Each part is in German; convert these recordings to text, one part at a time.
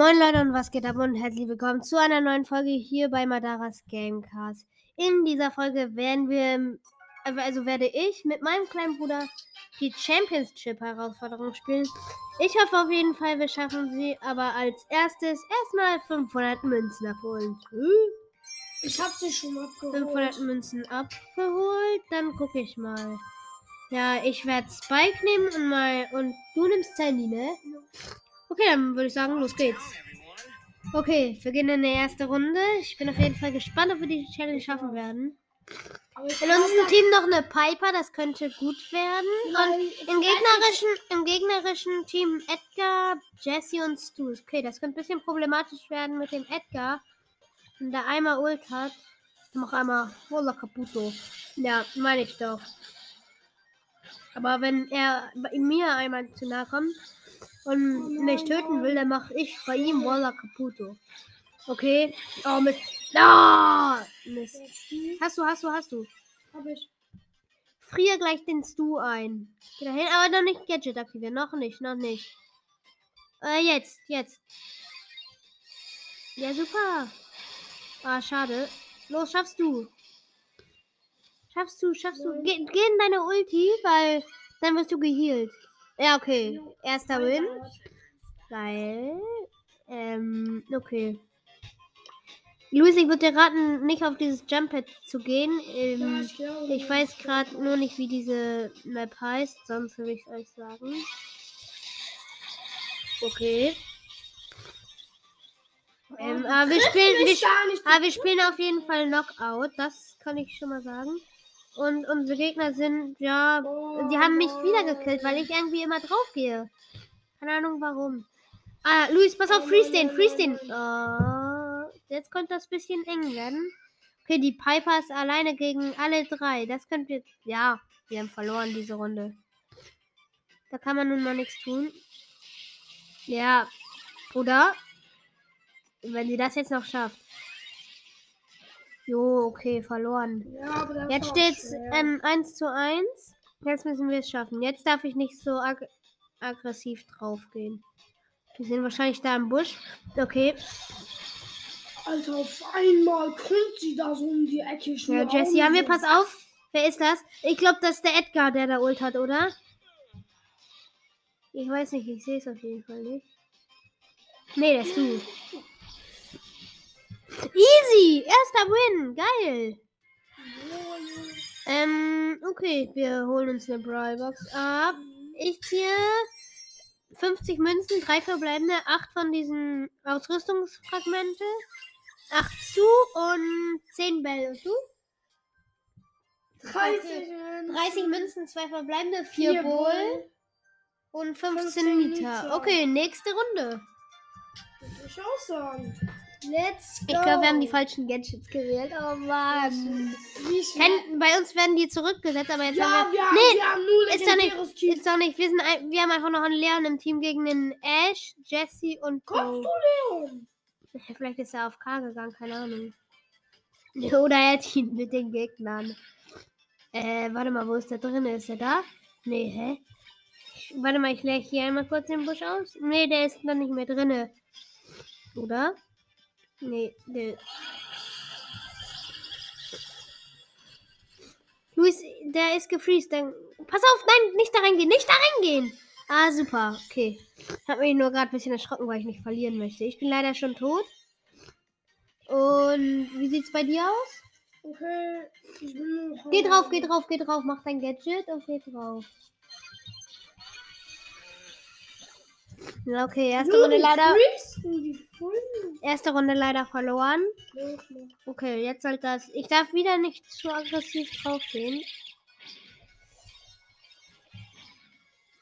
Moin Leute und was geht ab und herzlich willkommen zu einer neuen Folge hier bei Madaras Gamecast. In dieser Folge werden wir, also werde ich mit meinem kleinen Bruder die Championship-Herausforderung spielen. Ich hoffe auf jeden Fall, wir schaffen sie, aber als erstes erstmal 500 Münzen abholen. Ich hab sie schon abgeholt. 500 Münzen abgeholt, dann gucke ich mal. Ja, ich werde Spike nehmen und mal, und du nimmst Sandy, ne? Okay, dann würde ich sagen, los geht's. Okay, wir gehen in die erste Runde. Ich bin auf jeden Fall gespannt, ob wir die Challenge schaffen werden. In unserem Team noch eine Piper, das könnte gut werden. Und im gegnerischen, im gegnerischen Team Edgar, Jesse und Stu. Okay, das könnte ein bisschen problematisch werden mit dem Edgar. Wenn der einmal Ult hat. Noch einmal Volla Caputo. Ja, meine ich doch. Aber wenn er bei mir einmal zu nahe kommt und mich töten will, dann mache ich bei ihm Volla Caputo. Okay. Oh, Mist. Ah! Mist. Hast du, hast du, hast du. Hab ich. Friere gleich den Stu ein. Geh dahin, aber noch nicht Gadget aktivieren. Noch nicht, noch nicht. Äh, jetzt, jetzt. Ja, super. Ah, schade. Los, schaffst du. Schaffst du, schaffst du. Geh, geh in deine Ulti, weil dann wirst du geheilt. Ja, okay. Erster Win. Geil. Ähm, okay. Luis, ich würde dir raten, nicht auf dieses Jumppad zu gehen. Ähm, ich weiß gerade nur nicht, wie diese Map heißt, sonst würde ich es euch sagen. Okay. Ähm, aber wir spielen, wir, aber wir spielen auf jeden Fall Knockout, das kann ich schon mal sagen. Und unsere Gegner sind, ja, die haben mich wieder gekillt, weil ich irgendwie immer drauf gehe. Keine Ahnung warum. Ah, Luis, pass auf, Freestone, Freestone. Oh, jetzt könnte das bisschen eng werden. Okay, die Piper ist alleine gegen alle drei. Das könnte, ja, wir haben verloren diese Runde. Da kann man nun mal nichts tun. Ja, oder? Wenn sie das jetzt noch schafft. Jo, okay, verloren. Ja, Jetzt steht's ähm, 1 zu 1. Jetzt müssen wir es schaffen. Jetzt darf ich nicht so ag aggressiv draufgehen. Wir sind wahrscheinlich da im Busch. Okay. Alter, auf einmal kommt sie da so um die Ecke. Ich Ja, Jesse, haben wir, pass auf. Wer ist das? Ich glaube, das ist der Edgar, der da Ult hat, oder? Ich weiß nicht, ich sehe es auf jeden Fall nicht. Nee, das ist du. Easy! Erster Win! Geil! Ähm, okay, wir holen uns eine Brawlbox ab. Ich ziehe 50 Münzen, drei verbleibende, 8 von diesen Ausrüstungsfragmente, 8 zu und 10 Bälle. Und du? 30, 30 Münzen, 2 verbleibende, 4 Vier Bull Bull. und 15, 15 Liter. Liter. Okay, nächste Runde. Würde ich auch sagen. Let's go. Ich glaube, wir haben die falschen Gadgets gewählt. Oh Mann. Kein, bei uns werden die zurückgesetzt, aber jetzt Ja, haben wir. wir, haben, nee, wir haben nur ist doch nicht- Team. Ist doch nicht. Wir, sind, ein- wir haben einfach noch einen Leon im Team gegen den Ash, Jesse und Kommst du, Leon? Vielleicht ist er auf K gegangen, keine Ahnung. Oder er teamt mit den Gegnern. Äh, warte mal, wo ist der drin? Ist er da? Nee, hä? Warte mal, ich leere hier einmal kurz den Busch aus. Nee, der ist noch nicht mehr drinne. Oder? Nee, der. Luis, der ist gefreezed. Dann. Pass auf, nein, nicht da reingehen, nicht da reingehen! Ah, super, okay. Hat mich nur gerade ein bisschen erschrocken, weil ich nicht verlieren möchte. Ich bin leider schon tot. Und wie sieht's bei dir aus? Okay, ich. Geh drauf, geh drauf, geh drauf, mach dein Gadget und geh drauf. Ja, Okay, erste Nur Runde die leider. Die. Erste Runde leider verloren. Okay, jetzt halt das. Ich darf wieder nicht zu aggressiv draufgehen.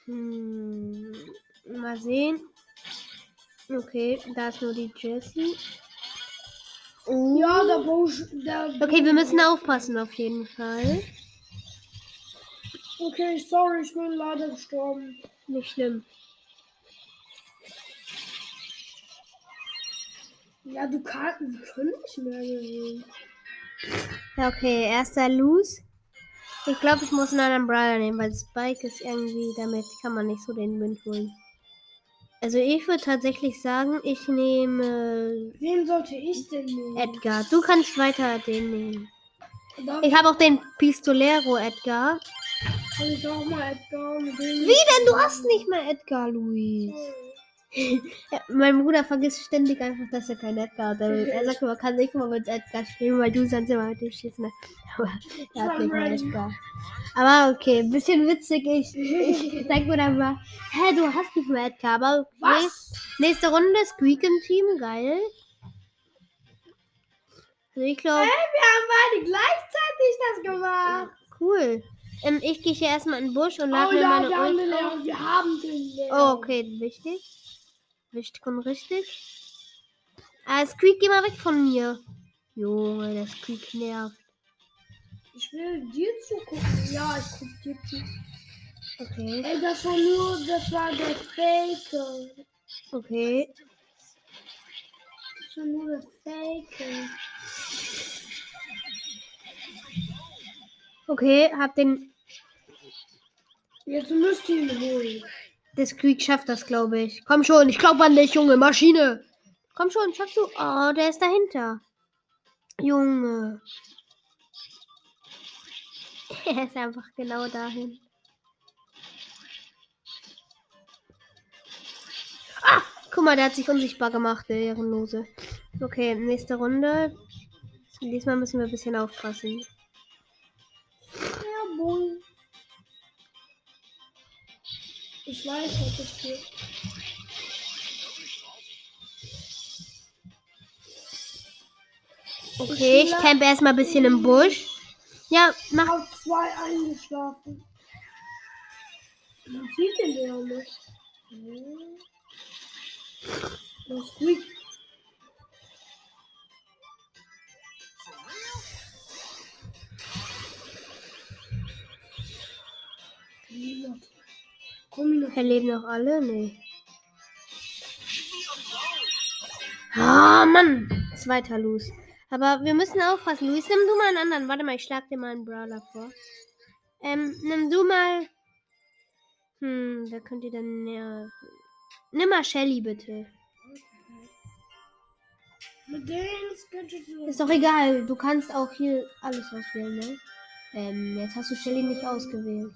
Hm, mal sehen. Okay, da ist nur die Jessie. Oh. Ja, der Busch. Der Okay, wir müssen aufpassen auf jeden Fall. Okay, sorry, ich bin leider gestorben. Nicht schlimm. Ja, du kannst. Wir können nicht mehr gewinnen. Ja, okay, erster Loose. Ich glaube, ich muss einen anderen Brawler nehmen, weil Spike ist irgendwie, damit kann man nicht so den Wind holen. Also ich würde tatsächlich sagen, ich nehme Wen sollte ich denn nehmen? Edgar. Du kannst weiter den nehmen. Darf Ich habe auch den Pistolero Edgar. kann ich auch mal Edgar. Wie denn? Du hast nicht mehr Edgar, Luis. Ja, mein Bruder vergisst ständig einfach, dass er kein Edgar hat. Er sagt, man kann nicht mal mit Edgar spielen, weil du sonst immer mit dem schießt. Ne? Aber er hat nicht mehr Edgar. Aber okay, ein bisschen witzig. Ich, ich denke mir dann mal, hä, du hast nicht mehr Edgar. Aber okay. Nächste Runde Squeak im Team, geil. Also ich glaube, Wir haben beide gleichzeitig das gemacht. cool. Ähm, ich gehe hier erstmal in den Busch und lade Oh mir ja, meine wir haben den Ult. Leon. Wir haben den. Oh, okay, wichtig. Wichtig und richtig. Ah, Squeak, geh mal weg von mir. Junge, der Squeak nervt. Ich will dir zugucken. Ja, ich guck dir zu. Okay, Ey, das war nur, das war der Faker. okay. Das war nur der Faker. Okay, hab den. Jetzt müsst ihr ihn holen. Der Squeak schafft das, glaube ich. Komm schon, ich glaube an dich, Junge. Maschine. Komm schon, schaffst du. Oh, der ist dahinter. Junge. Er ist einfach genau dahin. Ah, guck mal, der hat sich unsichtbar gemacht, der Ehrenlose. Okay, nächste Runde. Diesmal müssen wir ein bisschen aufpassen. Ich weiß, was ich tue. Okay, ich campe erstmal ein bisschen im Busch. Ja, mach. Auf zwei eingeschlafen. Man sieht den Leon nicht. Hm. Das ist Komm noch. Alle? Nee. Ah, Mann. Zweiter Luis. Aber wir müssen aufpassen. Luis, nimm du mal einen anderen. Warte mal, ich schlag dir mal einen Brawler vor. Ähm, nimm du mal. Hm, wer könnte denn näher. Nimm mal Shelly, bitte. Mit denen Ist doch egal. Du kannst auch hier alles auswählen, ne? Ähm, jetzt hast du Shelly nicht ausgewählt.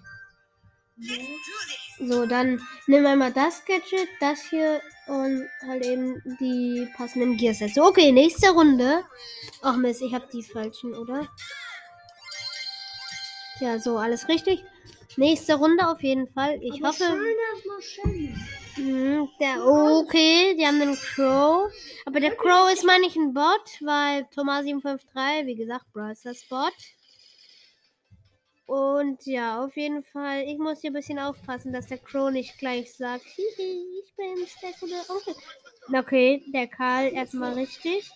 So, dann nimm einmal das Gadget, das hier und halt eben die passenden Gearsets. Okay, nächste Runde. Ach Mist, ich habe die falschen, oder? Ja, so, alles richtig. Nächste Runde auf jeden Fall. Ich Aber hoffe. Mhm, der, okay, die haben den Crow. Aber der Crow ist, meine ich, ein Bot, weil Thomas 753, wie gesagt, Brawl Bot. Und ja, auf jeden Fall, ich muss hier ein bisschen aufpassen, dass der Crow nicht gleich sagt, hihi, ich bin der gute Onkel. Okay, der Karl erstmal richtig.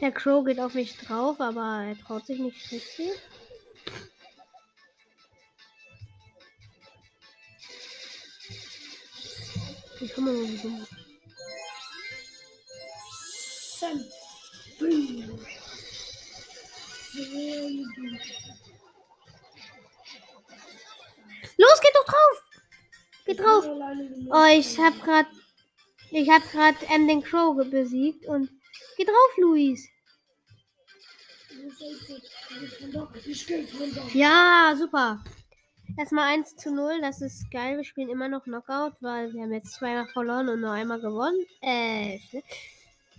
Der Crow geht auf mich drauf, aber er traut sich nicht richtig. Ich komme mal so. Sam. Boom. Los, geht doch drauf! Geht drauf! Oh, ich hab grad. Ich hab grad ähm, den Crow besiegt und. Geh drauf, Luis! Ja, super. Erstmal 1 zu 0, das ist geil. Wir spielen immer noch Knockout, weil wir haben jetzt zweimal verloren und nur einmal gewonnen. Äh,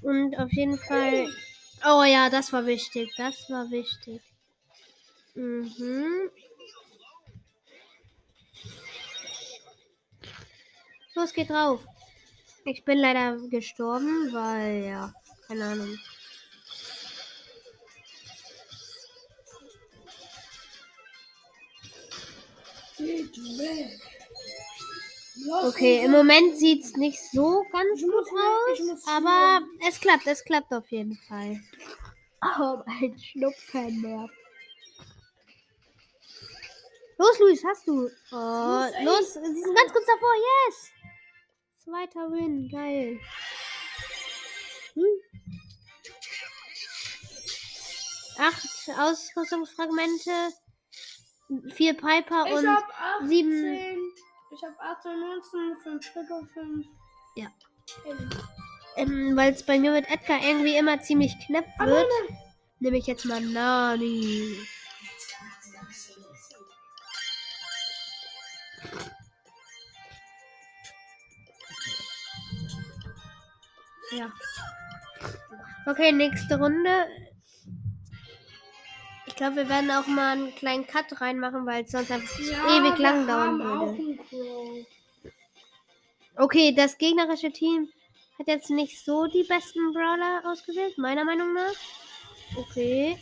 und auf jeden Fall. Oh ja, das war wichtig. Das war wichtig. Mhm. Los, geht drauf. Ich bin leider gestorben, weil, ja, keine Ahnung. Geht weg. Lass Okay, im Moment sieht es nicht so ganz gut aus, aber es klappt, es klappt auf jeden Fall. Oh, mein Schnupfen nervt. Los, Luis, hast du. Oh, Los, sie sind ganz kurz davor, yes! Zweiter Win, geil. Hm? Acht Ausrüstungsfragmente, vier Piper Ich und hab 18. sieben- Ich habe 18, 19, 5 Rico, 5. Ja. Ellie. Ähm, Weil es bei mir mit Edgar irgendwie immer ziemlich knapp wird, nehme ich jetzt mal Nani. Ja. Okay, nächste Runde. Ich glaube, wir werden auch mal einen kleinen Cut reinmachen, weil es sonst einfach Ja, ewig lang dauern würde. Okay, das gegnerische Team hat jetzt nicht so die besten Brawler ausgewählt, meiner Meinung nach. Okay.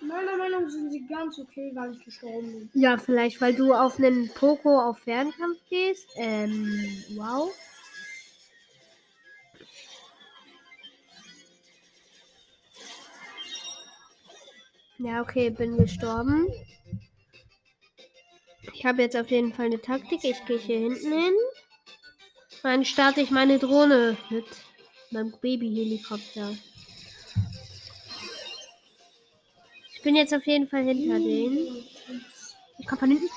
Meiner Meinung nach sind sie ganz okay, weil ich gestorben bin. Ja, vielleicht, weil du auf einen Poco auf Fernkampf gehst. Ähm, wow. Ja, okay, bin gestorben. Ich habe jetzt auf jeden Fall eine Taktik. Ich gehe hier hinten hin. Dann starte ich meine Drohne mit meinem Babyhelikopter. Ich bin jetzt auf jeden Fall hinter denen. Ich komme von hinten.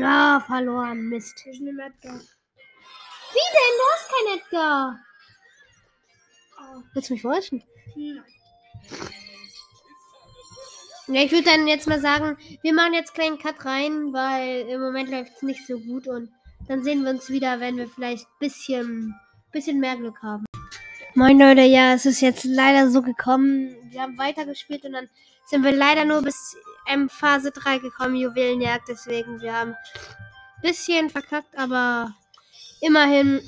Ja, verloren. Mist. Ich nehme Edgar. Wie denn? Du hast kein Edgar. Ah, Willst du mich verarschen? nein. Ja, ich würde dann jetzt mal sagen, wir machen jetzt einen kleinen Cut rein, weil im Moment läuft es nicht so gut und dann sehen wir uns wieder, wenn wir vielleicht ein bisschen, bisschen mehr Glück haben. Moin Leute, ja, es ist jetzt leider so gekommen. Wir haben weitergespielt und dann sind wir leider nur bis ähm, Phase 3 gekommen, Juwelenjagd. Deswegen, wir haben ein bisschen verkackt, aber immerhin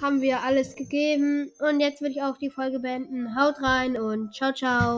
haben wir alles gegeben. Und jetzt würde ich auch die Folge beenden. Haut rein und ciao, ciao.